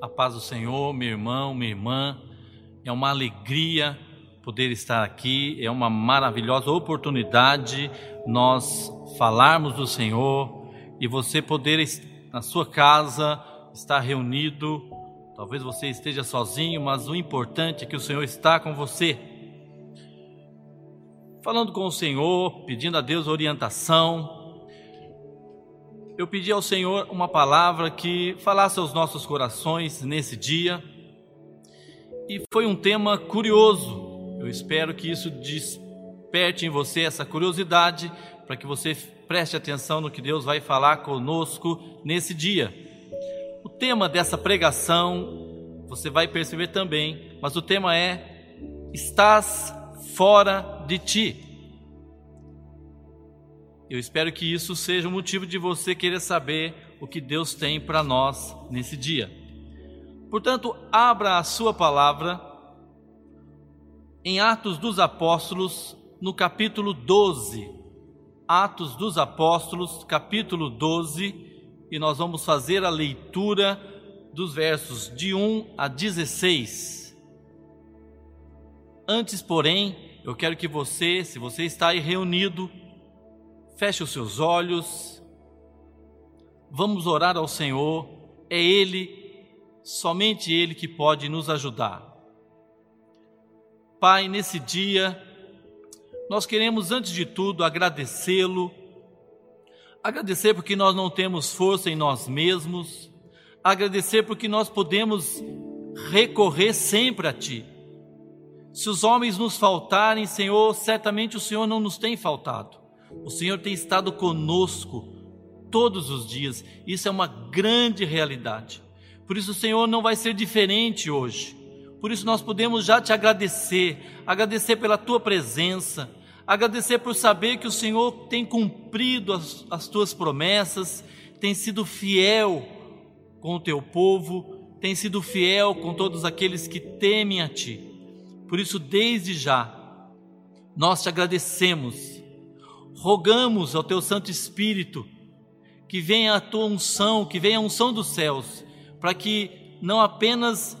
A paz do Senhor, meu irmão, minha irmã. É uma alegria poder estar aqui, é uma maravilhosa oportunidade nós falarmos do Senhor e você poder na sua casa estar reunido. Talvez você esteja sozinho, mas o importante é que o Senhor está com você. Falando com o Senhor, pedindo a Deus orientação, eu pedi ao Senhor uma palavra que falasse aos nossos corações nesse dia. E foi um tema curioso. Eu espero que isso desperte em você essa curiosidade para que você preste atenção no que Deus vai falar conosco nesse dia. O tema dessa pregação, você vai perceber também, mas o tema é: Estás fora de ti. Eu espero que isso seja o motivo de você querer saber o que Deus tem para nós nesse dia. Portanto, abra a sua palavra em Atos dos Apóstolos, no capítulo 12. Atos dos Apóstolos, capítulo 12, e nós vamos fazer a leitura dos versos de 1 a 16. Antes, porém, eu quero que você, se você está aí reunido, Feche os seus olhos. Vamos orar ao Senhor. É Ele, somente Ele que pode nos ajudar. Pai, nesse dia, nós queremos antes de tudo agradecê-lo. Agradecer porque nós não temos força em nós mesmos. Agradecer porque nós podemos recorrer sempre a Ti. Se os homens nos faltarem, Senhor, certamente o Senhor não nos tem faltado. O Senhor tem estado conosco todos os dias. Isso é uma grande realidade. Por isso, o Senhor não vai ser diferente hoje. Por isso, nós podemos já te agradecer, agradecer pela tua presença, agradecer por saber que o Senhor tem cumprido as, as tuas promessas, tem sido fiel com o teu povo, tem sido fiel com todos aqueles que temem a ti. Por isso, desde já, nós te agradecemos rogamos ao teu Santo Espírito que venha a tua unção, que venha a unção dos céus, para que não apenas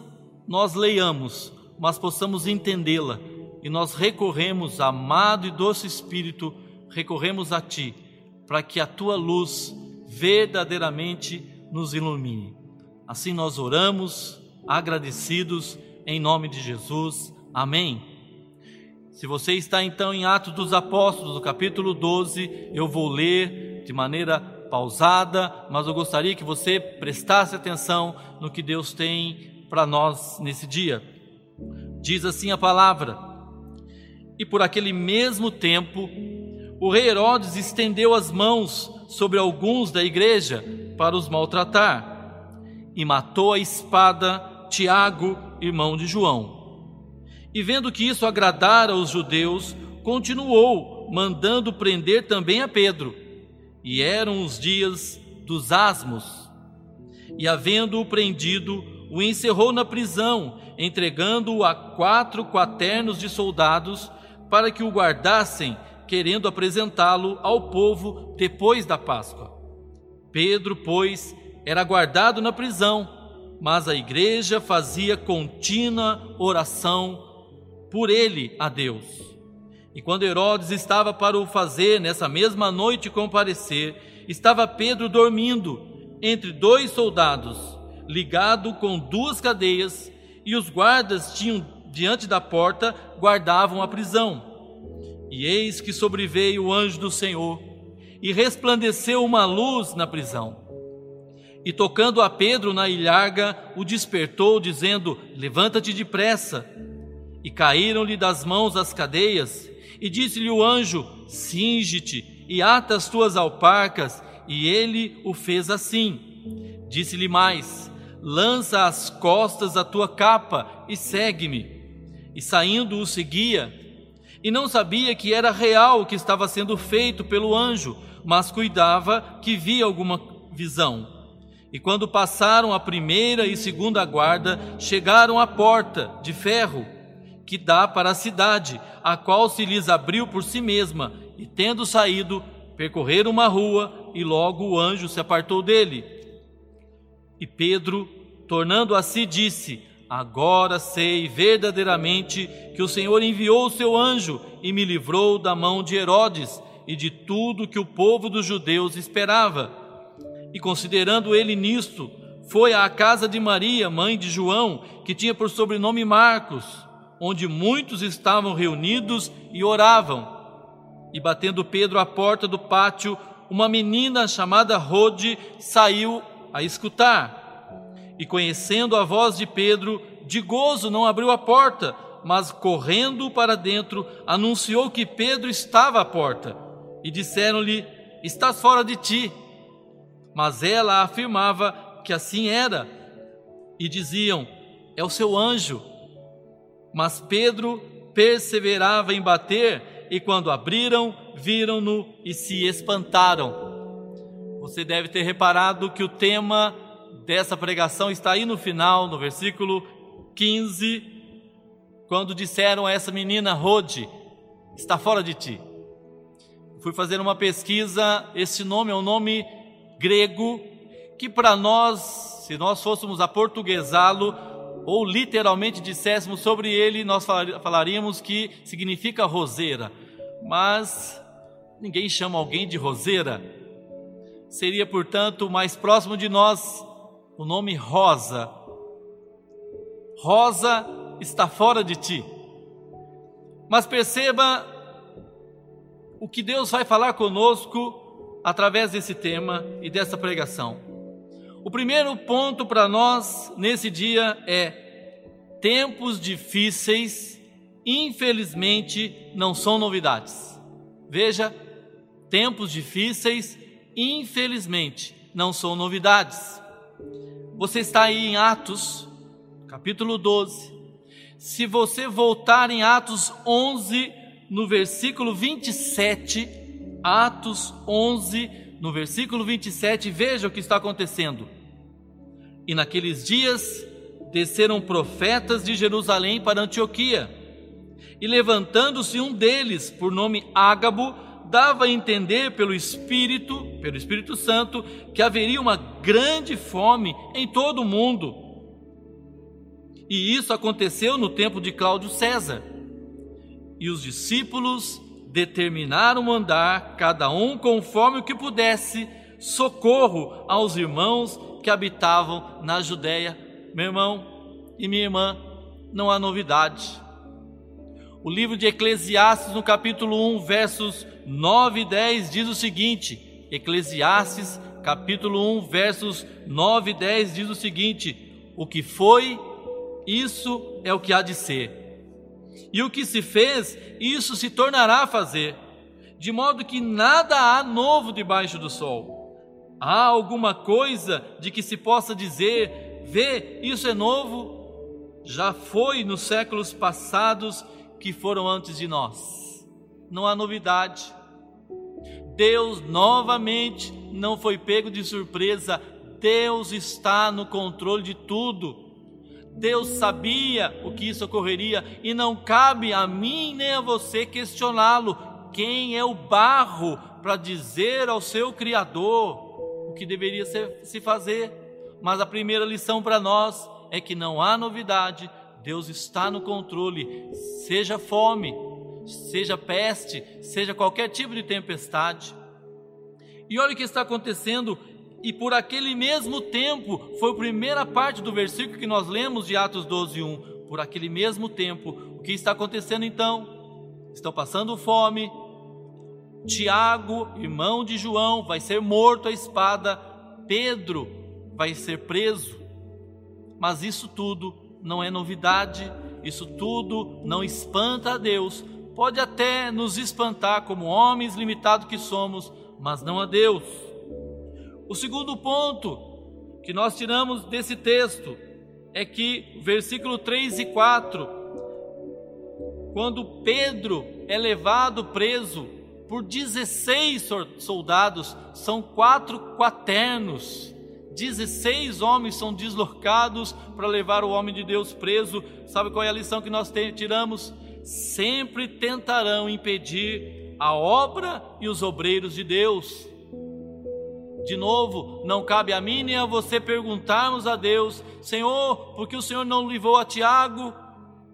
nós leiamos, mas possamos entendê-la. E nós recorremos, amado e doce Espírito, recorremos a Ti, para que a Tua luz verdadeiramente nos ilumine. Assim nós oramos, agradecidos, em nome de Jesus. Amém. Se você está então em Atos dos Apóstolos, no capítulo 12, eu vou ler de maneira pausada, mas eu gostaria que você prestasse atenção no que Deus tem para nós nesse dia. Diz assim a palavra: E por aquele mesmo tempo, o rei Herodes estendeu as mãos sobre alguns da igreja para os maltratar, e matou a espada Tiago, irmão de João. E vendo que isso agradara aos judeus, continuou mandando prender também a Pedro. E eram os dias dos asmos. E havendo-o prendido, o encerrou na prisão, entregando-o a quatro quaternos de soldados para que o guardassem, querendo apresentá-lo ao povo depois da Páscoa. Pedro, pois, era guardado na prisão, mas a igreja fazia contínua oração por ele a Deus. E quando Herodes estava para o fazer nessa mesma noite comparecer, estava Pedro dormindo entre dois soldados, ligado com duas cadeias, e os guardas tinham diante da porta guardavam a prisão. E eis que sobreveio o anjo do Senhor, e resplandeceu uma luz na prisão. E tocando a Pedro na ilharga, o despertou, dizendo: Levanta-te depressa. E caíram-lhe das mãos as cadeias, e disse-lhe o anjo: Singe-te e ata as tuas alparcas, e ele o fez assim. Disse-lhe mais: Lança às costas a tua capa e segue-me. E saindo o seguia, e não sabia que era real o que estava sendo feito pelo anjo, mas cuidava que via alguma visão. E quando passaram a primeira e segunda guarda, chegaram à porta de ferro que dá para a cidade, a qual se lhes abriu por si mesma, e tendo saído, percorreram uma rua, e logo o anjo se apartou dele. E Pedro, Tornando a si, disse: Agora sei verdadeiramente que o Senhor enviou o seu anjo e me livrou da mão de Herodes e de tudo que o povo dos judeus esperava. E considerando ele nisto, foi à casa de Maria, mãe de João, que tinha por sobrenome Marcos, onde muitos estavam reunidos e oravam. E batendo Pedro à porta do pátio, uma menina chamada Rode saiu a escutar. E conhecendo a voz de Pedro, de gozo não abriu a porta, mas correndo para dentro, anunciou que Pedro estava à porta. E disseram-lhe: Estás fora de ti. Mas ela afirmava que assim era. E diziam: É o seu anjo. Mas Pedro perseverava em bater, e quando abriram, viram-no e se espantaram. Você deve ter reparado que o tema dessa pregação está aí no final, no versículo 15, quando disseram a essa menina Rode, está fora de ti. Fui fazer uma pesquisa, esse nome é um nome grego que para nós, se nós fôssemos a portuguesá-lo, ou literalmente disséssemos sobre ele, nós falaríamos que significa roseira. Mas ninguém chama alguém de roseira. Seria, portanto, mais próximo de nós o nome Rosa. Rosa está fora de ti. Mas perceba o que Deus vai falar conosco através desse tema e dessa pregação. O primeiro ponto para nós nesse dia é: tempos difíceis, infelizmente, não são novidades. Veja, tempos difíceis, infelizmente, não são novidades. Você está aí em Atos, capítulo 12. Se você voltar em Atos 11, no versículo 27, Atos 11, no versículo 27, veja o que está acontecendo. E naqueles dias desceram profetas de Jerusalém para Antioquia, e levantando-se um deles, por nome Ágabo, dava a entender pelo Espírito, pelo Espírito Santo, que haveria uma grande fome em todo o mundo. E isso aconteceu no tempo de Cláudio César. E os discípulos determinaram mandar, cada um conforme o que pudesse, socorro aos irmãos que habitavam na Judéia. Meu irmão e minha irmã, não há novidade. O livro de Eclesiastes, no capítulo 1, versos 9 e 10, diz o seguinte: Eclesiastes, capítulo 1, versos 9 e 10, diz o seguinte: O que foi, isso é o que há de ser e o que se fez, isso se tornará a fazer, de modo que nada há novo debaixo do sol. Há alguma coisa de que se possa dizer, vê, isso é novo? Já foi nos séculos passados que foram antes de nós. Não há novidade. Deus novamente não foi pego de surpresa. Deus está no controle de tudo. Deus sabia o que isso ocorreria e não cabe a mim nem a você questioná-lo. Quem é o barro para dizer ao seu Criador o que deveria ser, se fazer? Mas a primeira lição para nós é que não há novidade, Deus está no controle, seja fome, seja peste, seja qualquer tipo de tempestade. E olha o que está acontecendo e por aquele mesmo tempo, foi a primeira parte do versículo que nós lemos de Atos 12, 1. Por aquele mesmo tempo, o que está acontecendo então? Estão passando fome. Tiago, irmão de João, vai ser morto à espada. Pedro vai ser preso. Mas isso tudo não é novidade, isso tudo não espanta a Deus. Pode até nos espantar como homens limitados que somos, mas não a Deus. O segundo ponto que nós tiramos desse texto é que, versículo 3 e 4, quando Pedro é levado preso por 16 soldados, são quatro quaternos, 16 homens são deslocados para levar o homem de Deus preso. Sabe qual é a lição que nós tiramos? Sempre tentarão impedir a obra e os obreiros de Deus De novo, não cabe a mim nem a você perguntarmos a Deus, Senhor, por que o Senhor não livrou a Tiago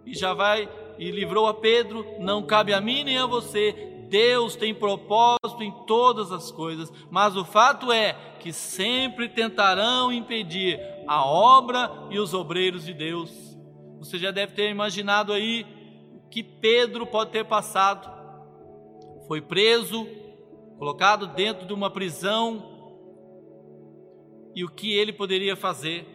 e já vai e livrou a Pedro? Não cabe a mim nem a você. Deus tem propósito em todas as coisas, mas o fato é que sempre tentarão impedir a obra e os obreiros de Deus. Você já deve ter imaginado aí que Pedro pode ter passado. Foi preso, colocado dentro de uma prisão, e o que ele poderia fazer.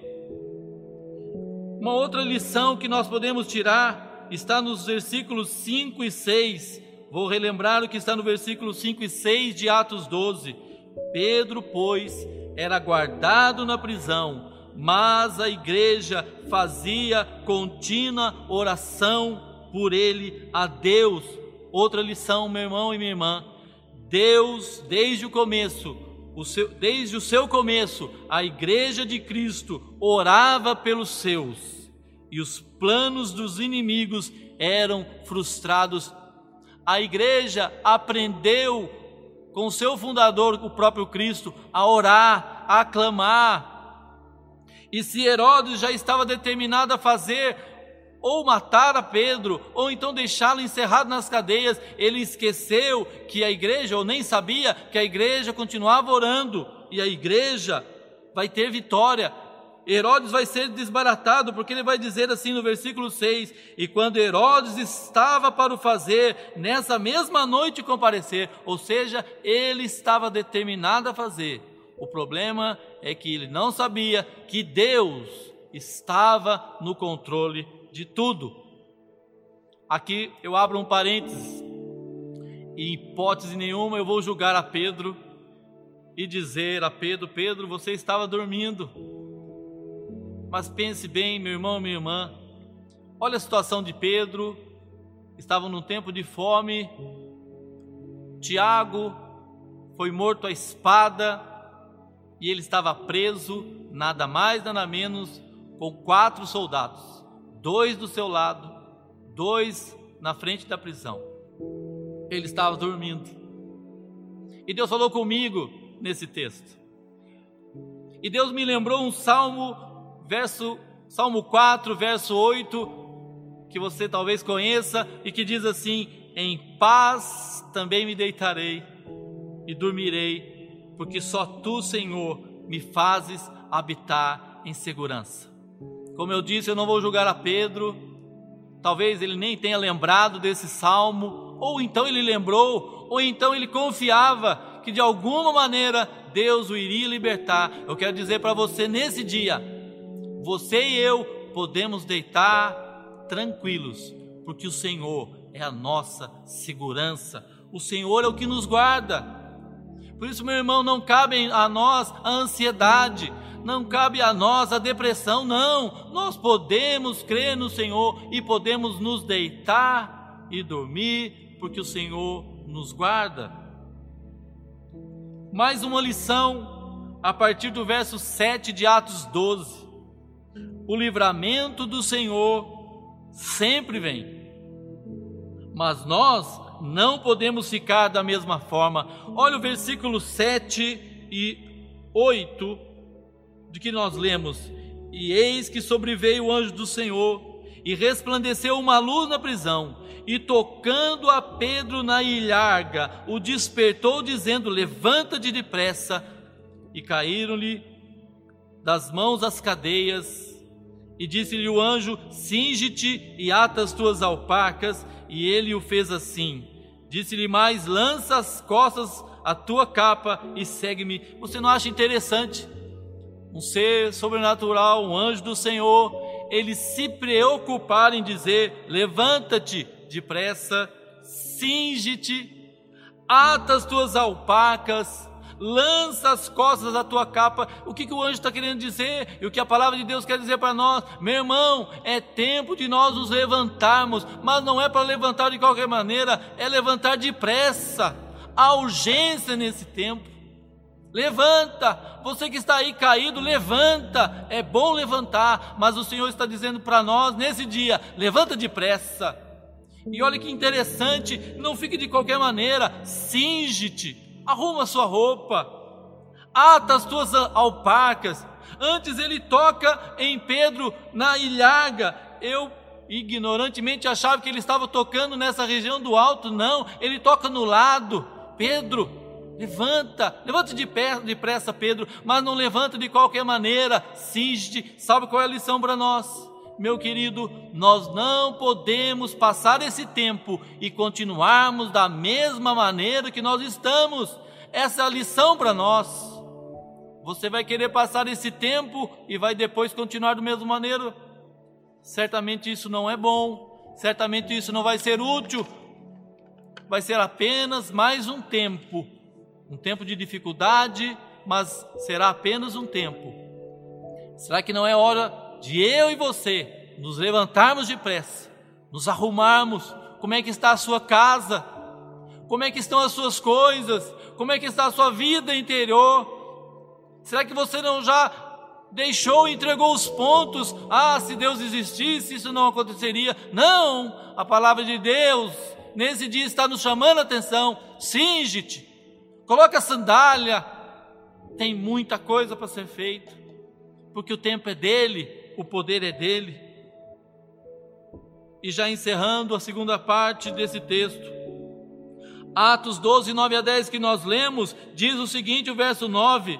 Uma outra lição que nós podemos tirar está nos versículos 5 e 6. Vou relembrar o que está no versículo 5 e 6 de Atos 12. Pedro, pois, era guardado na prisão, mas a igreja fazia contínua oração por ele a Deus. Outra lição, meu irmão e minha irmã. Deus, desde o começo, o seu, desde o seu começo, a Igreja de Cristo orava pelos seus e os planos dos inimigos eram frustrados. A Igreja aprendeu com seu fundador, o próprio Cristo, a orar, a clamar. E se Herodes já estava determinado a fazer ou matar a Pedro, ou então deixá-lo encerrado nas cadeias. Ele esqueceu que a igreja, ou nem sabia que a igreja continuava orando, e a igreja vai ter vitória. Herodes vai ser desbaratado, porque ele vai dizer assim no versículo 6: E quando Herodes estava para o fazer, nessa mesma noite comparecer, ou seja, ele estava determinado a fazer. O problema é que ele não sabia que Deus estava no controle de tudo. Aqui eu abro um parênteses. Em hipótese nenhuma eu vou julgar a Pedro e dizer a Pedro: Pedro, você estava dormindo. Mas pense bem, meu irmão minha irmã, olha a situação de Pedro. Estavam num tempo de fome. Tiago foi morto à espada e ele estava preso, nada mais, nada menos, com quatro soldados dois do seu lado, dois na frente da prisão. Ele estava dormindo. E Deus falou comigo nesse texto. E Deus me lembrou um salmo, verso Salmo 4, verso 8, que você talvez conheça e que diz assim: Em paz também me deitarei e dormirei, porque só tu, Senhor, me fazes habitar em segurança. Como eu disse, eu não vou julgar a Pedro. Talvez ele nem tenha lembrado desse salmo, ou então ele lembrou, ou então ele confiava que de alguma maneira Deus o iria libertar. Eu quero dizer para você nesse dia, você e eu podemos deitar tranquilos, porque o Senhor é a nossa segurança. O Senhor é o que nos guarda. Por isso, meu irmão, não cabe a nós a ansiedade, não cabe a nós a depressão, não. Nós podemos crer no Senhor e podemos nos deitar e dormir, porque o Senhor nos guarda. Mais uma lição a partir do verso 7 de Atos 12. O livramento do Senhor sempre vem, mas nós não podemos ficar da mesma forma. Olha o versículo 7 e 8 de que nós lemos: E eis que sobreveio o anjo do Senhor, e resplandeceu uma luz na prisão, e tocando a Pedro na ilharga, o despertou, dizendo: Levanta-te depressa. E caíram-lhe das mãos as cadeias, e disse-lhe o anjo: Singe-te e ata as tuas alpacas. E ele o fez assim. Disse-lhe mais: Lança as costas a tua capa e segue-me. Você não acha interessante? Um ser sobrenatural, um anjo do Senhor, ele se preocupar em dizer: levanta-te depressa, cinge-te, ata as tuas alpacas, lança as costas da tua capa. O que, que o anjo está querendo dizer? E o que a palavra de Deus quer dizer para nós? Meu irmão, é tempo de nós nos levantarmos, mas não é para levantar de qualquer maneira, é levantar depressa. Há urgência nesse tempo. Levanta, você que está aí caído, levanta. É bom levantar, mas o Senhor está dizendo para nós nesse dia: levanta depressa. E olha que interessante, não fique de qualquer maneira, cinge-te, arruma sua roupa, ata as tuas alpacas. Antes ele toca em Pedro na ilhaga. Eu ignorantemente achava que ele estava tocando nessa região do alto. Não, ele toca no lado. Pedro, levanta, levanta de pé, depressa, Pedro, mas não levanta de qualquer maneira. Cinge, sabe qual é a lição para nós? Meu querido, nós não podemos passar esse tempo e continuarmos da mesma maneira que nós estamos. Essa é a lição para nós. Você vai querer passar esse tempo e vai depois continuar do mesmo maneira? Certamente isso não é bom, certamente isso não vai ser útil, vai ser apenas mais um tempo, um tempo de dificuldade, mas será apenas um tempo. Será que não é hora de eu e você nos levantarmos depressa, nos arrumarmos? Como é que está a sua casa? Como é que estão as suas coisas? Como é que está a sua vida interior? Será que você não já deixou, entregou os pontos? Ah, se Deus existisse, isso não aconteceria. Não, a palavra de Deus nesse dia está nos chamando a atenção. Singe-te, coloca a sandália. Tem muita coisa para ser feita, porque o tempo é dele, o poder é dele. E já encerrando a segunda parte desse texto, Atos 12, 9 a 10 que nós lemos, diz o seguinte, o verso 9: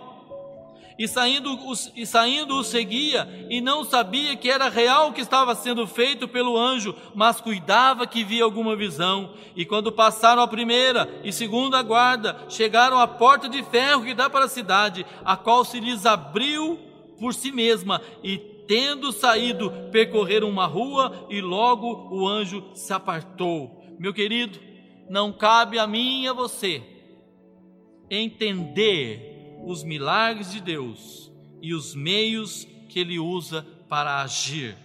e saindo, e saindo o seguia, e não sabia que era real o que estava sendo feito pelo anjo, mas cuidava que via alguma visão. E quando passaram a primeira e segunda guarda, chegaram à porta de ferro que dá para a cidade, a qual se lhes abriu por si mesma, e tendo saído, percorreram uma rua, e logo o anjo se apartou. Meu querido, não cabe a mim e a você entender os milagres de Deus e os meios que Ele usa para agir.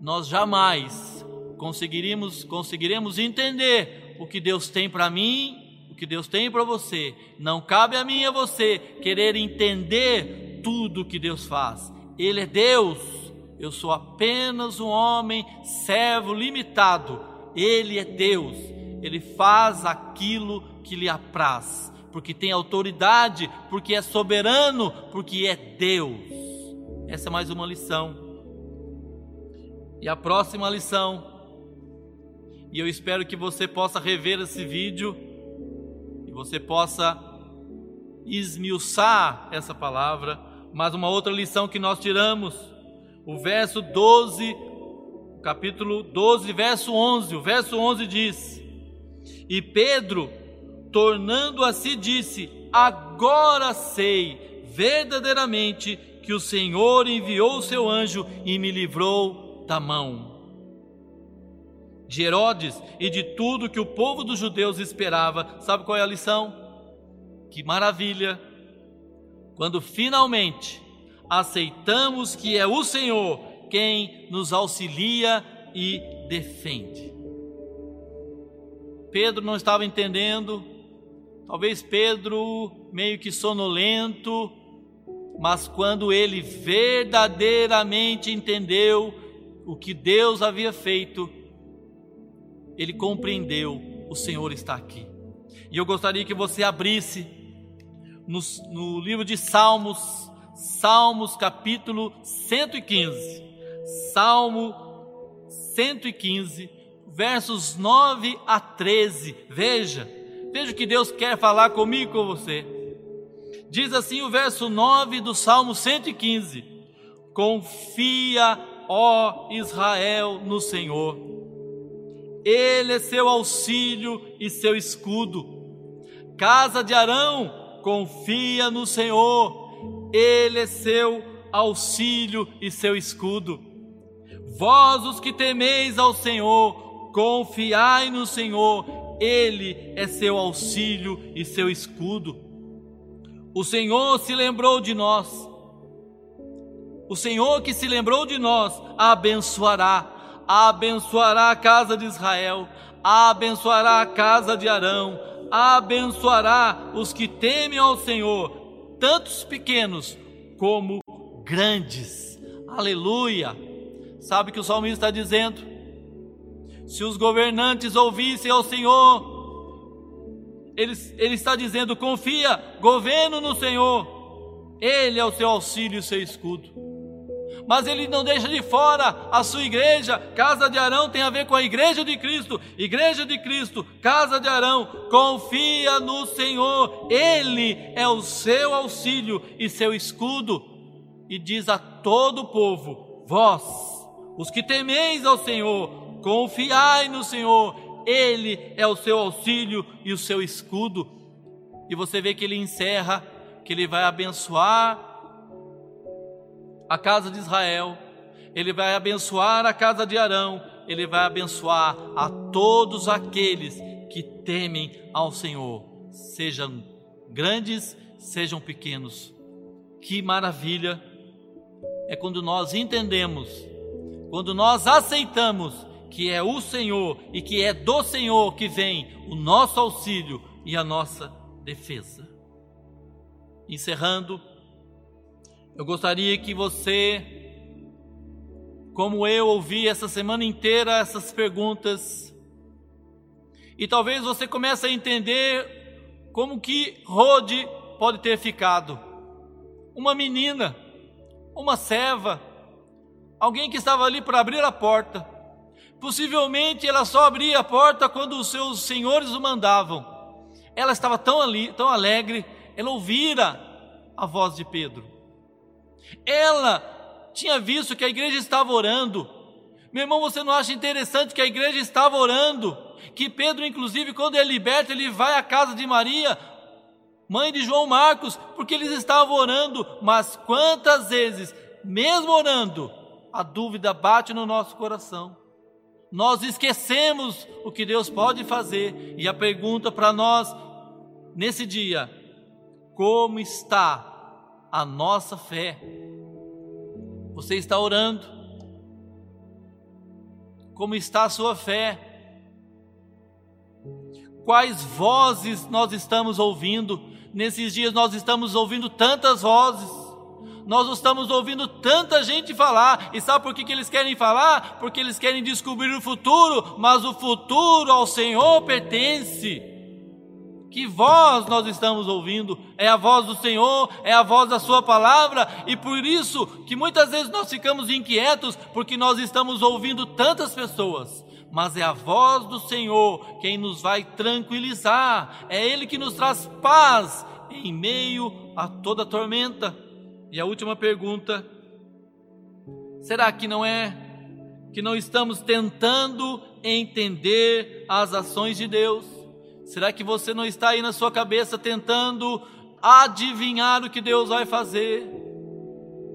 Nós jamais conseguiremos, conseguiremos entender o que Deus tem para mim, o que Deus tem para você. Não cabe a mim e a você querer entender tudo o que Deus faz. Ele é Deus, eu sou apenas um homem, servo limitado. Ele é Deus, ele faz aquilo que lhe apraz porque tem autoridade, porque é soberano, porque é Deus. Essa é mais uma lição. E a próxima lição, e eu espero que você possa rever esse vídeo, e você possa esmiuçar essa palavra, mas uma outra lição que nós tiramos, o verso 12, capítulo 12, verso 11, o verso 11 diz: E Pedro tornando a si, disse: Agora sei verdadeiramente que o Senhor enviou o seu anjo e me livrou da mão de Herodes e de tudo que o povo dos judeus esperava. Sabe qual é a lição? Que maravilha! Quando finalmente aceitamos que é o Senhor quem nos auxilia e defende. Pedro não estava entendendo Talvez Pedro meio que sonolento, mas quando ele verdadeiramente entendeu o que Deus havia feito, ele compreendeu: o Senhor está aqui. E eu gostaria que você abrisse no, no livro de Salmos, Salmos capítulo 115. Salmo 115, versos 9 a 13. Veja Veja o que Deus quer falar comigo e com você. Diz assim o verso 9 do Salmo 115: Confia, ó Israel, no Senhor. Ele é seu auxílio e seu escudo. Casa de Arão, confia no Senhor. Ele é seu auxílio e seu escudo. Vós os que temeis ao Senhor, confiai no Senhor ele é seu auxílio e seu escudo. O Senhor se lembrou de nós. O Senhor que se lembrou de nós abençoará, abençoará a casa de Israel, abençoará a casa de Arão, abençoará os que temem ao Senhor, tantos pequenos como grandes. Aleluia! Sabe o que o salmista está dizendo? Se os governantes ouvissem ao Senhor, ele, ele está dizendo: confia, governo no Senhor, Ele é o seu auxílio e seu escudo. Mas ele não deixa de fora a sua igreja. Casa de Arão tem a ver com a igreja de Cristo. Igreja de Cristo, casa de Arão, confia no Senhor. Ele é o seu auxílio e seu escudo. E diz a todo o povo: Vós, os que temeis ao Senhor, confiai no Senhor ele é o seu auxílio e o seu escudo. E você vê que ele encerra que ele vai abençoar a casa de Israel, ele vai abençoar a casa de Arão, ele vai abençoar a todos aqueles que temem ao Senhor, sejam grandes, sejam pequenos. Que maravilha é quando nós entendemos, quando nós aceitamos que é o Senhor e que é do Senhor que vem o nosso auxílio e a nossa defesa. Encerrando, eu gostaria que você, como eu ouvi essa semana inteira essas perguntas, e talvez você comece a entender como que Rode pode ter ficado. Uma menina, uma serva, alguém que estava ali para abrir a porta, Possivelmente ela só abria a porta quando os seus senhores o mandavam. Ela estava tão, ali, tão alegre, ela ouvira a voz de Pedro. Ela tinha visto que a igreja estava orando. Meu irmão, você não acha interessante que a igreja estava orando? Que Pedro, inclusive, quando é liberto, ele vai à casa de Maria, mãe de João Marcos, porque eles estavam orando. Mas quantas vezes, mesmo orando, a dúvida bate no nosso coração nós esquecemos o que Deus pode fazer. E a pergunta para nós nesse dia: como está a nossa fé? Você está orando? Como está a sua fé? Quais vozes nós estamos ouvindo? Nesses dias nós estamos ouvindo tantas vozes nós estamos ouvindo tanta gente falar, e sabe por que, que eles querem falar? Porque eles querem descobrir o futuro, mas o futuro ao Senhor pertence. Que voz nós estamos ouvindo? É a voz do Senhor, é a voz da Sua palavra, e por isso que muitas vezes nós ficamos inquietos, porque nós estamos ouvindo tantas pessoas mas é a voz do Senhor quem nos vai tranquilizar, é Ele que nos traz paz em meio a toda tormenta. E a última pergunta: será que não é que não estamos tentando entender as ações de Deus? Será que você não está aí na sua cabeça tentando adivinhar o que Deus vai fazer?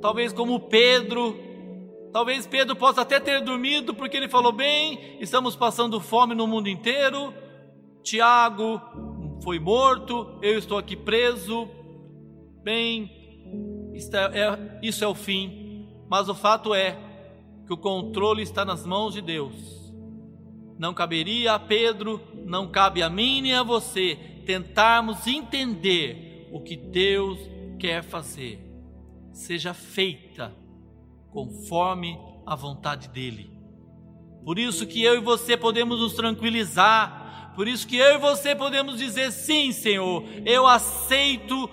Talvez como Pedro, talvez Pedro possa até ter dormido porque ele falou bem, estamos passando fome no mundo inteiro. Tiago foi morto, eu estou aqui preso. Bem, é, é, isso é o fim, mas o fato é que o controle está nas mãos de Deus. Não caberia a Pedro, não cabe a mim nem a você tentarmos entender o que Deus quer fazer. Seja feita conforme a vontade dele. Por isso que eu e você podemos nos tranquilizar, por isso que eu e você podemos dizer sim, Senhor, eu aceito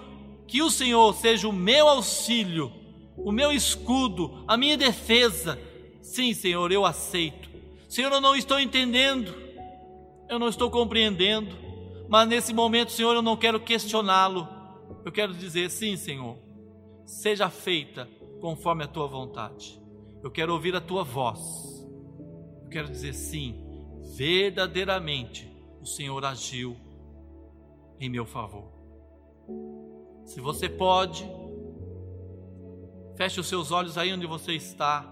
que o Senhor seja o meu auxílio, o meu escudo, a minha defesa. Sim, Senhor, eu aceito. Senhor, eu não estou entendendo, eu não estou compreendendo, mas nesse momento, Senhor, eu não quero questioná-lo. Eu quero dizer: sim, Senhor, seja feita conforme a tua vontade. Eu quero ouvir a tua voz. Eu quero dizer: sim, verdadeiramente o Senhor agiu em meu favor. Se você pode, feche os seus olhos aí onde você está.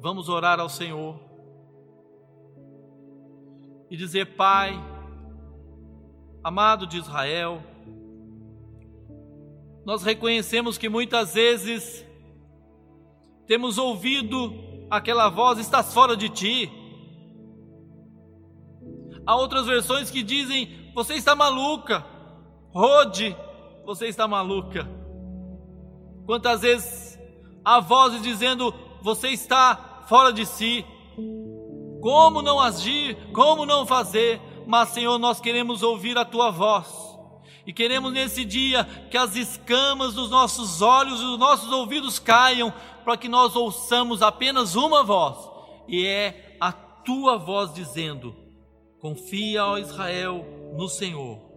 Vamos orar ao Senhor e dizer: Pai, amado de Israel, nós reconhecemos que muitas vezes temos ouvido aquela voz: estás fora de ti. Há outras versões que dizem: você está maluca. Rode, você está maluca. Quantas vezes há vozes dizendo: você está fora de si. Como não agir? Como não fazer? mas, Senhor, nós queremos ouvir a tua voz. E queremos nesse dia que as escamas dos nossos olhos e dos nossos ouvidos caiam, para que nós ouçamos apenas uma voz, e é a tua voz dizendo: Confia, ó Israel, no Senhor.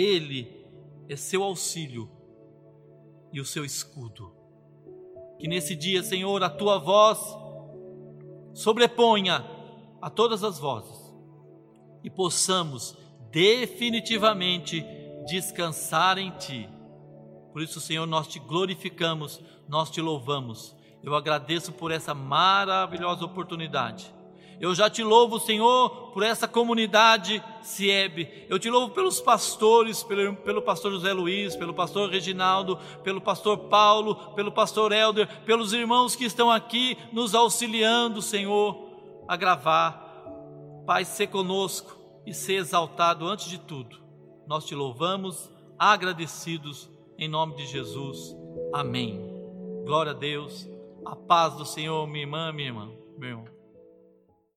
Ele é seu auxílio e o seu escudo. Que nesse dia, Senhor, a tua voz sobreponha a todas as vozes e possamos definitivamente descansar em Ti. Por isso, Senhor, nós te glorificamos, nós te louvamos. Eu agradeço por essa maravilhosa oportunidade. Eu já te louvo, Senhor, por essa comunidade Sieb. Eu te louvo pelos pastores, pelo, pelo pastor José Luiz, pelo pastor Reginaldo, pelo pastor Paulo, pelo pastor Helder, pelos irmãos que estão aqui nos auxiliando, Senhor, a gravar. Pai, ser conosco e ser exaltado antes de tudo. Nós te louvamos, agradecidos, em nome de Jesus. Amém. Glória a Deus. A paz do Senhor, minha irmã, minha irmã, meu irmão.